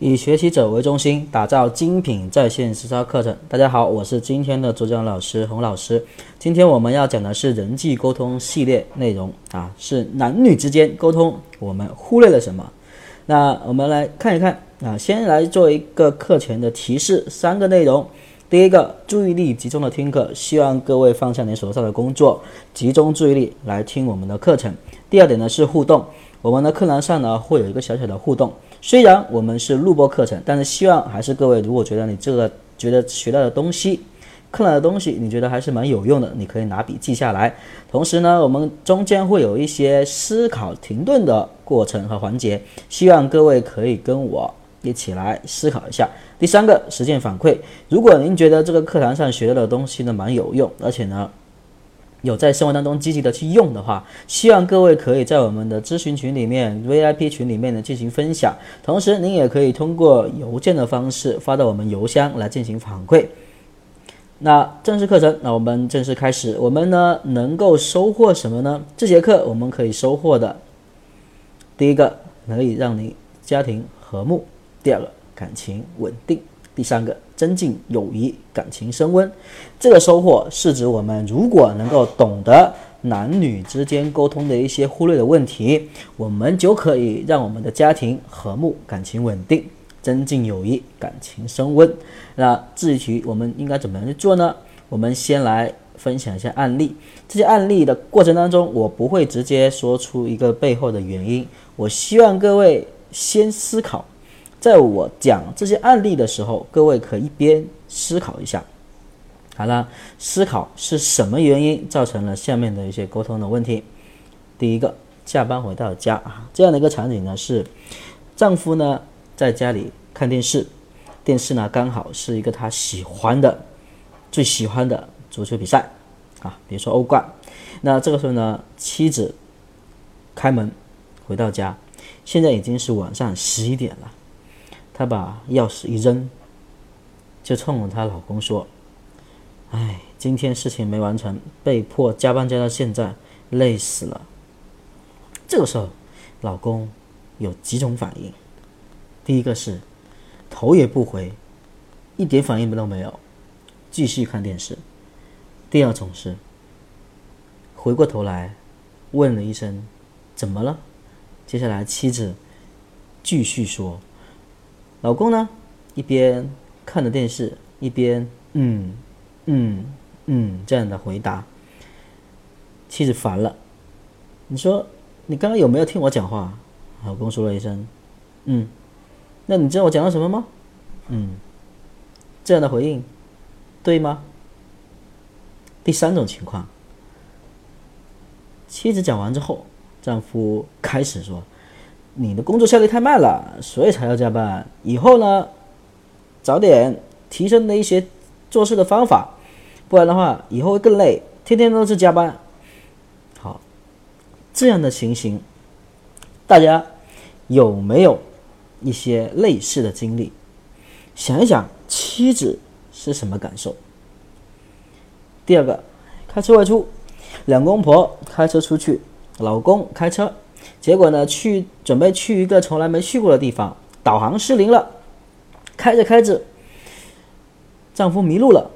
以学习者为中心，打造精品在线实操课程。大家好，我是今天的主讲老师洪老师。今天我们要讲的是人际沟通系列内容啊，是男女之间沟通，我们忽略了什么？那我们来看一看啊，先来做一个课前的提示，三个内容。第一个，注意力集中的听课，希望各位放下你手上的工作，集中注意力来听我们的课程。第二点呢是互动，我们的课堂上呢会有一个小小的互动。虽然我们是录播课程，但是希望还是各位，如果觉得你这个觉得学到的东西、看到的东西，你觉得还是蛮有用的，你可以拿笔记下来。同时呢，我们中间会有一些思考停顿的过程和环节，希望各位可以跟我一起来思考一下。第三个，实践反馈。如果您觉得这个课堂上学到的东西呢蛮有用，而且呢。有在生活当中积极的去用的话，希望各位可以在我们的咨询群里面、VIP 群里面呢进行分享。同时，您也可以通过邮件的方式发到我们邮箱来进行反馈。那正式课程，那我们正式开始。我们呢能够收获什么呢？这节课我们可以收获的，第一个可以让你家庭和睦，第二个感情稳定。第三个，增进友谊，感情升温。这个收获是指我们如果能够懂得男女之间沟通的一些忽略的问题，我们就可以让我们的家庭和睦，感情稳定，增进友谊，感情升温。那至于我们应该怎么样去做呢？我们先来分享一下案例。这些案例的过程当中，我不会直接说出一个背后的原因，我希望各位先思考。在我讲这些案例的时候，各位可一边思考一下，好了，思考是什么原因造成了下面的一些沟通的问题。第一个，下班回到家啊，这样的一个场景呢是，丈夫呢在家里看电视，电视呢刚好是一个他喜欢的、最喜欢的足球比赛啊，比如说欧冠。那这个时候呢，妻子开门回到家，现在已经是晚上十一点了。她把钥匙一扔，就冲着她老公说：“哎，今天事情没完成，被迫加班加到现在，累死了。”这个时候，老公有几种反应：第一个是头也不回，一点反应都没有，继续看电视；第二种是回过头来问了一声：“怎么了？”接下来妻子继续说。老公呢，一边看着电视，一边嗯嗯嗯这样的回答。妻子烦了，你说你刚刚有没有听我讲话？老公说了一声嗯，那你知道我讲了什么吗？嗯，这样的回应对吗？第三种情况，妻子讲完之后，丈夫开始说。你的工作效率太慢了，所以才要加班。以后呢，早点提升的一些做事的方法，不然的话，以后会更累，天天都是加班。好，这样的情形，大家有没有一些类似的经历？想一想，妻子是什么感受？第二个，开车外出，两公婆开车出去，老公开车。结果呢，去准备去一个从来没去过的地方，导航失灵了，开着开着，丈夫迷路了。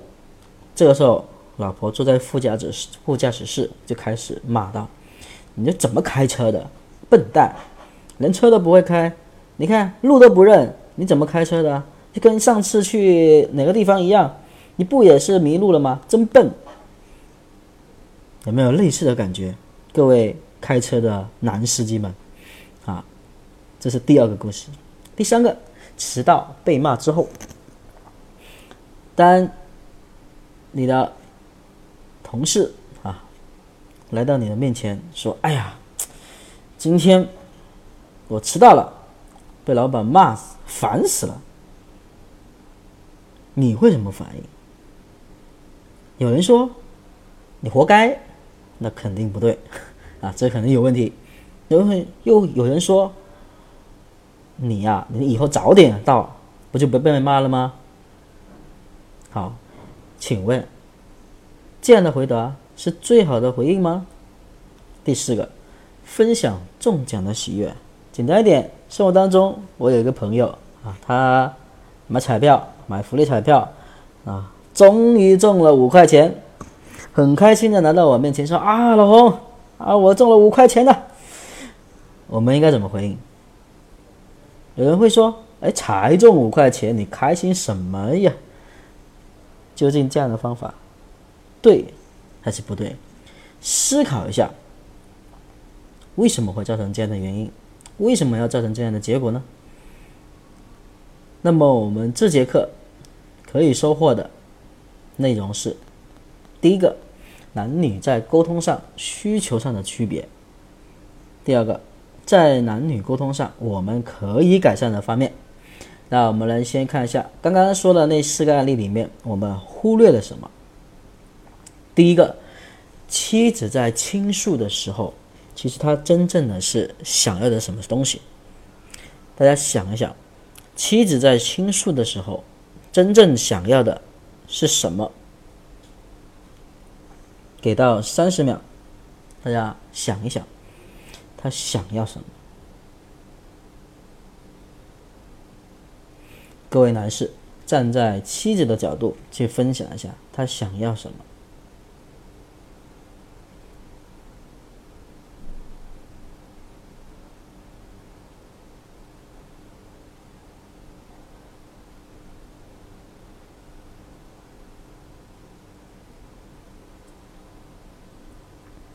这个时候，老婆坐在副驾驶副驾驶室就开始骂道：“你这怎么开车的，笨蛋，连车都不会开，你看路都不认，你怎么开车的？就跟上次去哪个地方一样，你不也是迷路了吗？真笨。”有没有类似的感觉，各位？开车的男司机们，啊，这是第二个故事。第三个，迟到被骂之后，当你的同事啊来到你的面前说：“哎呀，今天我迟到了，被老板骂死，烦死了。”你会什么反应？有人说：“你活该。”那肯定不对。啊，这可能有问题。有人又有人说：“你呀，你以后早点到，不就不被骂了吗？”好，请问这样的回答是最好的回应吗？第四个，分享中奖的喜悦，简单一点。生活当中，我有一个朋友啊，他买彩票，买福利彩票啊，终于中了五块钱，很开心的来到我面前说啊，老洪啊，我中了五块钱了。我们应该怎么回应？有人会说，哎，才中五块钱，你开心什么呀？究竟这样的方法对还是不对？思考一下，为什么会造成这样的原因？为什么要造成这样的结果呢？那么我们这节课可以收获的内容是：第一个，男女在沟通上需求上的区别；第二个，在男女沟通上我们可以改善的方面。那我们来先看一下刚刚说的那四个案例里面，我们忽略了什么？第一个，妻子在倾诉的时候，其实她真正的是想要的什么东西？大家想一想。妻子在倾诉的时候，真正想要的是什么？给到三十秒，大家想一想，他想要什么？各位男士，站在妻子的角度去分享一下，他想要什么？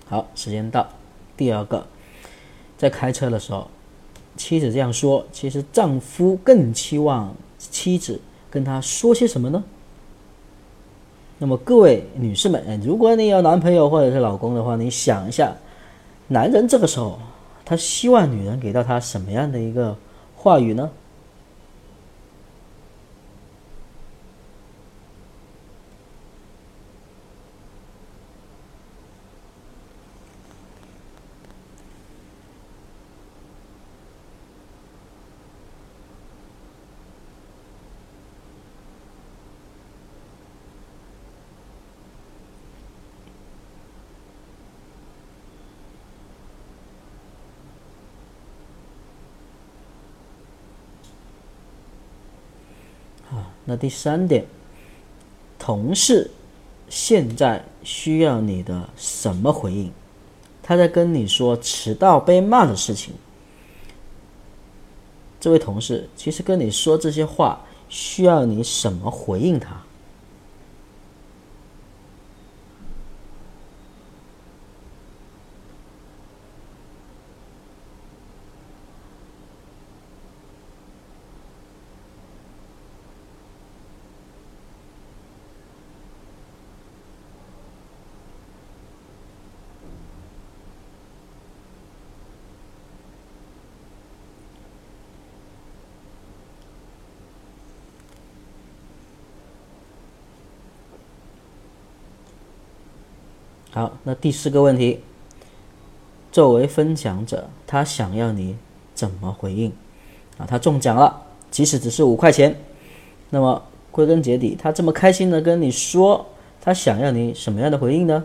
好，时间到。第二个，在开车的时候，妻子这样说，其实丈夫更期望妻子跟他说些什么呢？那么各位女士们，如果你有男朋友或者是老公的话，你想一下，男人这个时候他希望女人给到他什么样的一个话语呢？那第三点，同事现在需要你的什么回应？他在跟你说迟到被骂的事情。这位同事其实跟你说这些话，需要你什么回应他？好，那第四个问题，作为分享者，他想要你怎么回应？啊，他中奖了，即使只是五块钱，那么归根结底，他这么开心的跟你说，他想要你什么样的回应呢？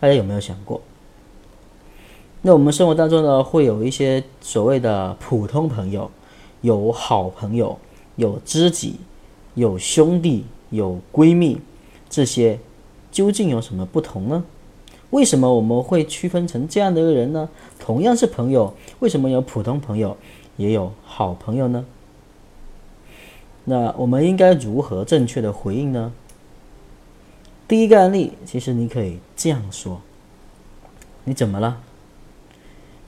大家有没有想过？那我们生活当中呢，会有一些所谓的普通朋友，有好朋友，有知己，有兄弟，有闺蜜，这些。究竟有什么不同呢？为什么我们会区分成这样的一个人呢？同样是朋友，为什么有普通朋友，也有好朋友呢？那我们应该如何正确的回应呢？第一个案例，其实你可以这样说：“你怎么了？”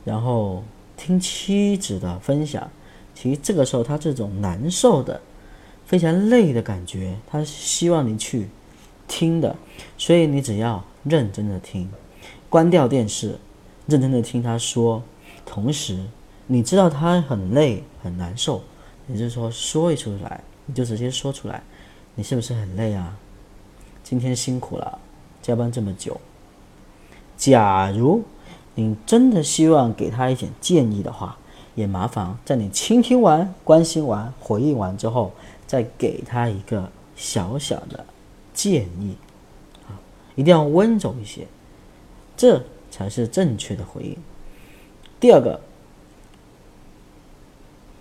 然后听妻子的分享，其实这个时候他这种难受的、非常累的感觉，他希望你去。听的，所以你只要认真的听，关掉电视，认真的听他说。同时，你知道他很累很难受，也就是说说一出来，你就直接说出来，你是不是很累啊？今天辛苦了，加班这么久。假如你真的希望给他一点建议的话，也麻烦在你倾听完、关心完、回应完之后，再给他一个小小的。建议啊，一定要温柔一些，这才是正确的回应。第二个，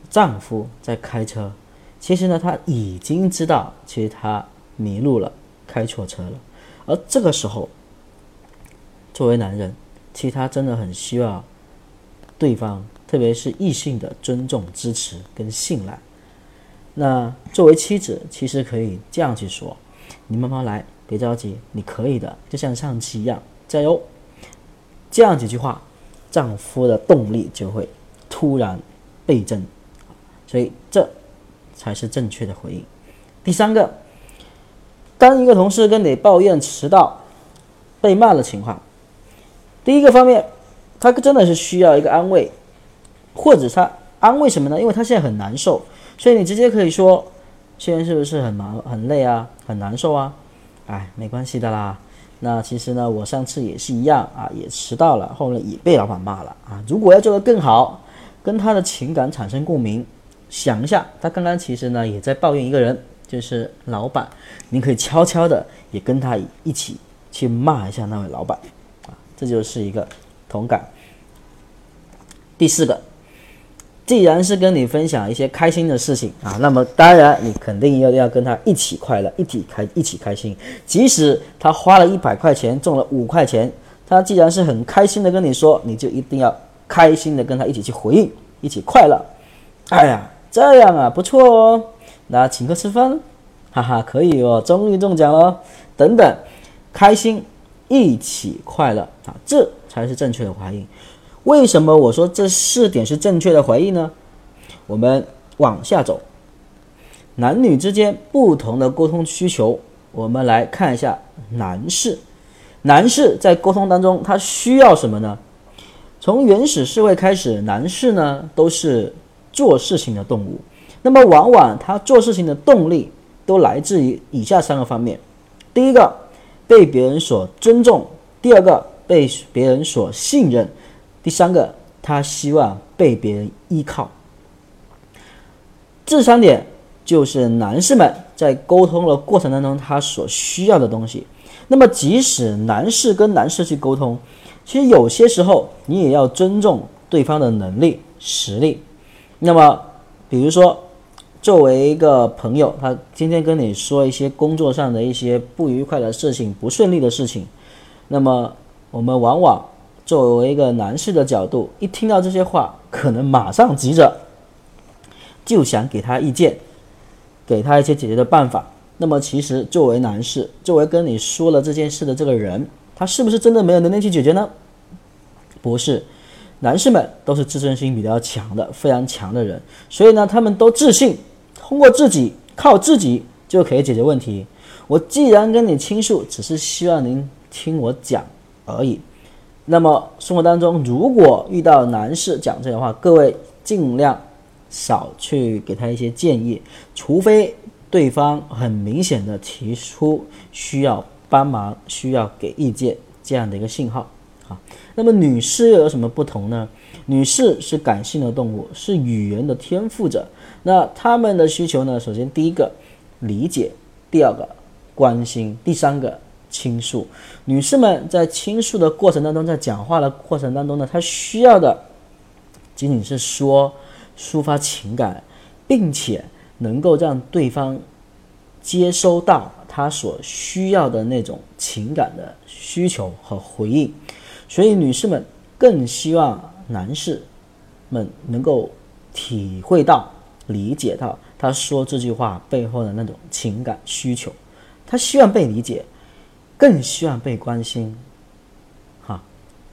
丈夫在开车，其实呢，他已经知道，其实他迷路了，开错车了。而这个时候，作为男人，其实他真的很需要对方，特别是异性的尊重、支持跟信赖。那作为妻子，其实可以这样去说：“你慢慢来，别着急，你可以的，就像上期一样，加油。”这样几句话，丈夫的动力就会突然倍增。所以这才是正确的回应。第三个，当一个同事跟你抱怨迟到、被骂的情况，第一个方面，他真的是需要一个安慰，或者他安慰什么呢？因为他现在很难受，所以你直接可以说：“现在是不是很忙、很累啊？很难受啊？”哎，没关系的啦。那其实呢，我上次也是一样啊，也迟到了，后来也被老板骂了啊。如果要做得更好，跟他的情感产生共鸣。想一下，他刚刚其实呢也在抱怨一个人，就是老板。您可以悄悄的也跟他一起去骂一下那位老板，啊，这就是一个同感。第四个，既然是跟你分享一些开心的事情啊，那么当然你肯定要要跟他一起快乐，一起开一起开心。即使他花了一百块钱中了五块钱，他既然是很开心的跟你说，你就一定要开心的跟他一起去回应，一起快乐。哎呀！这样啊，不错哦，那请客吃饭，哈哈，可以哦，终于中奖了，等等，开心，一起快乐啊，这才是正确的回应。为什么我说这四点是正确的回应呢？我们往下走，男女之间不同的沟通需求，我们来看一下男士。男士在沟通当中，他需要什么呢？从原始社会开始，男士呢都是。做事情的动物，那么往往他做事情的动力都来自于以下三个方面：第一个，被别人所尊重；第二个，被别人所信任；第三个，他希望被别人依靠。这三点就是男士们在沟通的过程当中他所需要的东西。那么，即使男士跟男士去沟通，其实有些时候你也要尊重对方的能力、实力。那么，比如说，作为一个朋友，他今天跟你说一些工作上的一些不愉快的事情、不顺利的事情，那么我们往往作为一个男士的角度，一听到这些话，可能马上急着就想给他意见，给他一些解决的办法。那么，其实作为男士，作为跟你说了这件事的这个人，他是不是真的没有能力去解决呢？不是。男士们都是自尊心比较强的，非常强的人，所以呢，他们都自信，通过自己靠自己就可以解决问题。我既然跟你倾诉，只是希望您听我讲而已。那么生活当中，如果遇到男士讲这样的话，各位尽量少去给他一些建议，除非对方很明显的提出需要帮忙、需要给意见这样的一个信号。啊，那么女士又有什么不同呢？女士是感性的动物，是语言的天赋者。那她们的需求呢？首先第一个理解，第二个关心，第三个倾诉。女士们在倾诉的过程当中，在讲话的过程当中呢，她需要的仅仅是说抒发情感，并且能够让对方接收到她所需要的那种情感的需求和回应。所以，女士们更希望男士们能够体会到、理解到他说这句话背后的那种情感需求。他希望被理解，更希望被关心。哈，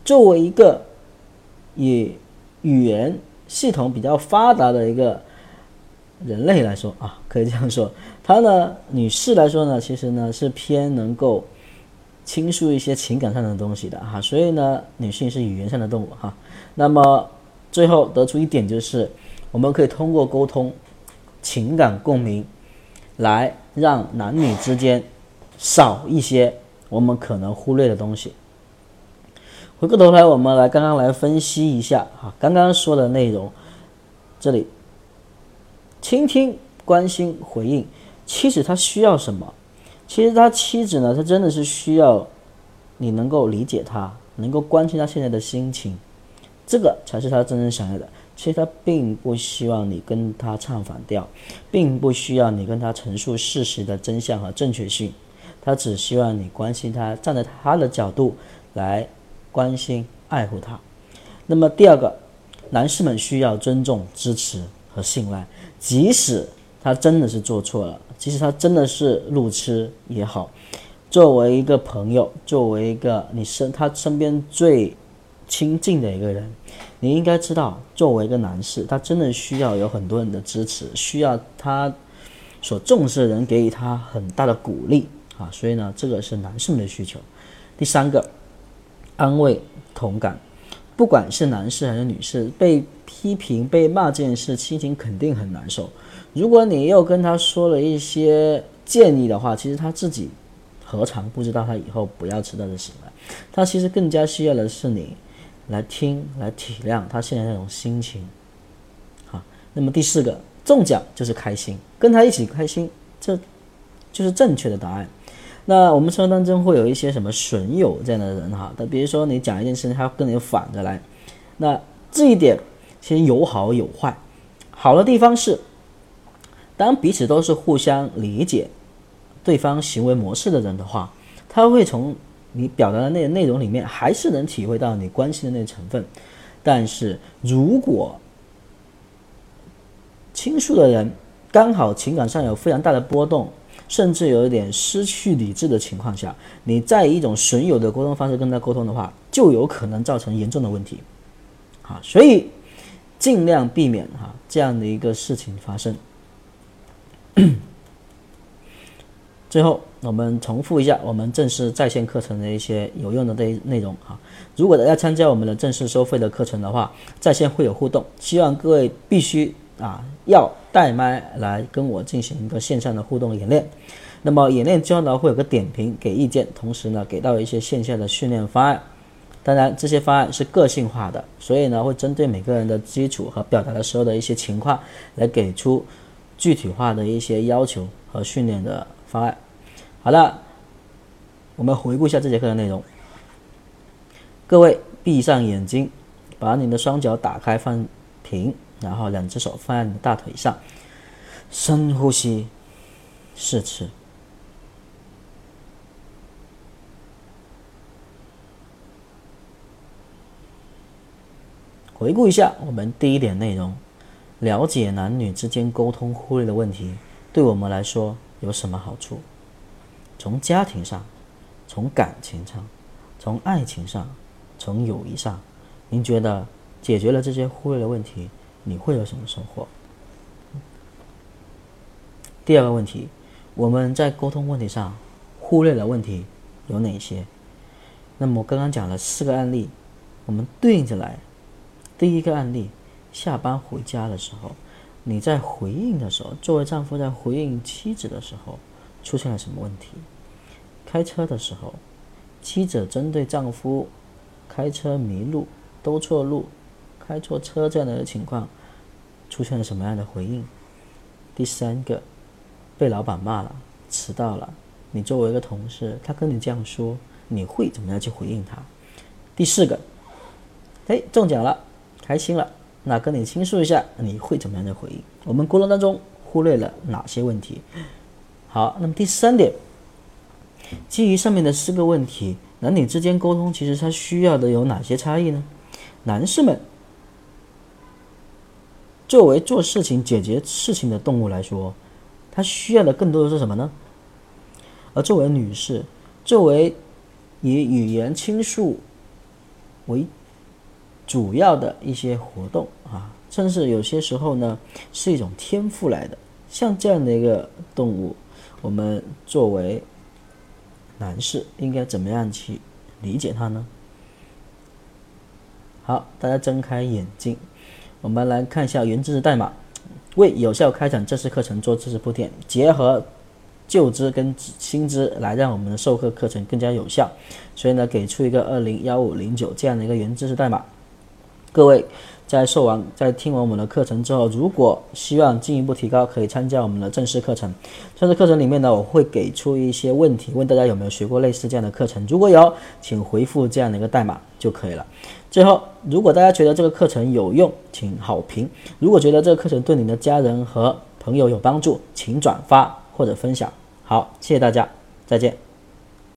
作为一个以语言系统比较发达的一个人类来说啊，可以这样说，她呢，女士来说呢，其实呢是偏能够。倾诉一些情感上的东西的哈，所以呢，女性是语言上的动物哈。那么最后得出一点就是，我们可以通过沟通、情感共鸣，来让男女之间少一些我们可能忽略的东西。回过头来，我们来刚刚来分析一下哈，刚刚说的内容，这里倾听、关心、回应，妻子她需要什么？其实他妻子呢，他真的是需要你能够理解他，能够关心他现在的心情，这个才是他真正想要的。其实他并不希望你跟他唱反调，并不需要你跟他陈述事实的真相和正确性，他只希望你关心他，站在他的角度来关心爱护他。那么第二个，男士们需要尊重、支持和信赖，即使他真的是做错了，即使他真的是路痴也好，作为一个朋友，作为一个你身他身边最亲近的一个人。你应该知道，作为一个男士，他真的需要有很多人的支持，需要他所重视的人给予他很大的鼓励啊！所以呢，这个是男士们的需求。第三个，安慰同感，不管是男士还是女士，被批评、被骂这件事，心情肯定很难受。如果你又跟他说了一些建议的话，其实他自己何尝不知道他以后不要吃到这什么？他其实更加需要的是你。来听，来体谅他现在那种心情，好。那么第四个中奖就是开心，跟他一起开心，这就是正确的答案。那我们生活当中会有一些什么损友这样的人哈，那比如说你讲一件事情，他跟你反着来，那这一点其实有好有坏。好的地方是，当彼此都是互相理解对方行为模式的人的话，他会从。你表达的那内容里面还是能体会到你关心的那成分，但是如果倾诉的人刚好情感上有非常大的波动，甚至有一点失去理智的情况下，你在一种损友的沟通方式跟他沟通的话，就有可能造成严重的问题。好，所以尽量避免哈这样的一个事情发生。最后，我们重复一下我们正式在线课程的一些有用的内内容哈。如果大家参加我们的正式收费的课程的话，在线会有互动，希望各位必须啊要带麦来跟我进行一个线上的互动演练。那么演练之后呢，会有个点评给意见，同时呢给到一些线下的训练方案。当然，这些方案是个性化的，所以呢会针对每个人的基础和表达的时候的一些情况来给出具体化的一些要求和训练的方案。好了，我们回顾一下这节课的内容。各位闭上眼睛，把你的双脚打开放平，然后两只手放在你的大腿上，深呼吸四次。回顾一下我们第一点内容：了解男女之间沟通忽略的问题，对我们来说有什么好处？从家庭上，从感情上，从爱情上，从友谊上，您觉得解决了这些忽略的问题，你会有什么收获？第二个问题，我们在沟通问题上忽略的问题有哪些？那么我刚刚讲了四个案例，我们对应着来。第一个案例，下班回家的时候，你在回应的时候，作为丈夫在回应妻子的时候。出现了什么问题？开车的时候，妻子针对丈夫开车迷路、兜错路、开错车这样的情况，出现了什么样的回应？第三个，被老板骂了，迟到了，你作为一个同事，他跟你这样说，你会怎么样去回应他？第四个，哎，中奖了，开心了，那跟你倾诉一下，你会怎么样的回应？我们沟通当中忽略了哪些问题？好，那么第三点，基于上面的四个问题，男女之间沟通其实它需要的有哪些差异呢？男士们作为做事情、解决事情的动物来说，他需要的更多的是什么呢？而作为女士，作为以语言倾诉为主要的一些活动啊，甚至有些时候呢是一种天赋来的，像这样的一个动物。我们作为男士，应该怎么样去理解它呢？好，大家睁开眼睛，我们来看一下原知识代码，为有效开展这次课程做知识铺垫，结合旧知跟新知来让我们的授课课程更加有效，所以呢，给出一个二零幺五零九这样的一个原知识代码，各位。在授完、在听完我们的课程之后，如果希望进一步提高，可以参加我们的正式课程。正式课程里面呢，我会给出一些问题，问大家有没有学过类似这样的课程。如果有，请回复这样的一个代码就可以了。最后，如果大家觉得这个课程有用，请好评；如果觉得这个课程对你的家人和朋友有帮助，请转发或者分享。好，谢谢大家，再见。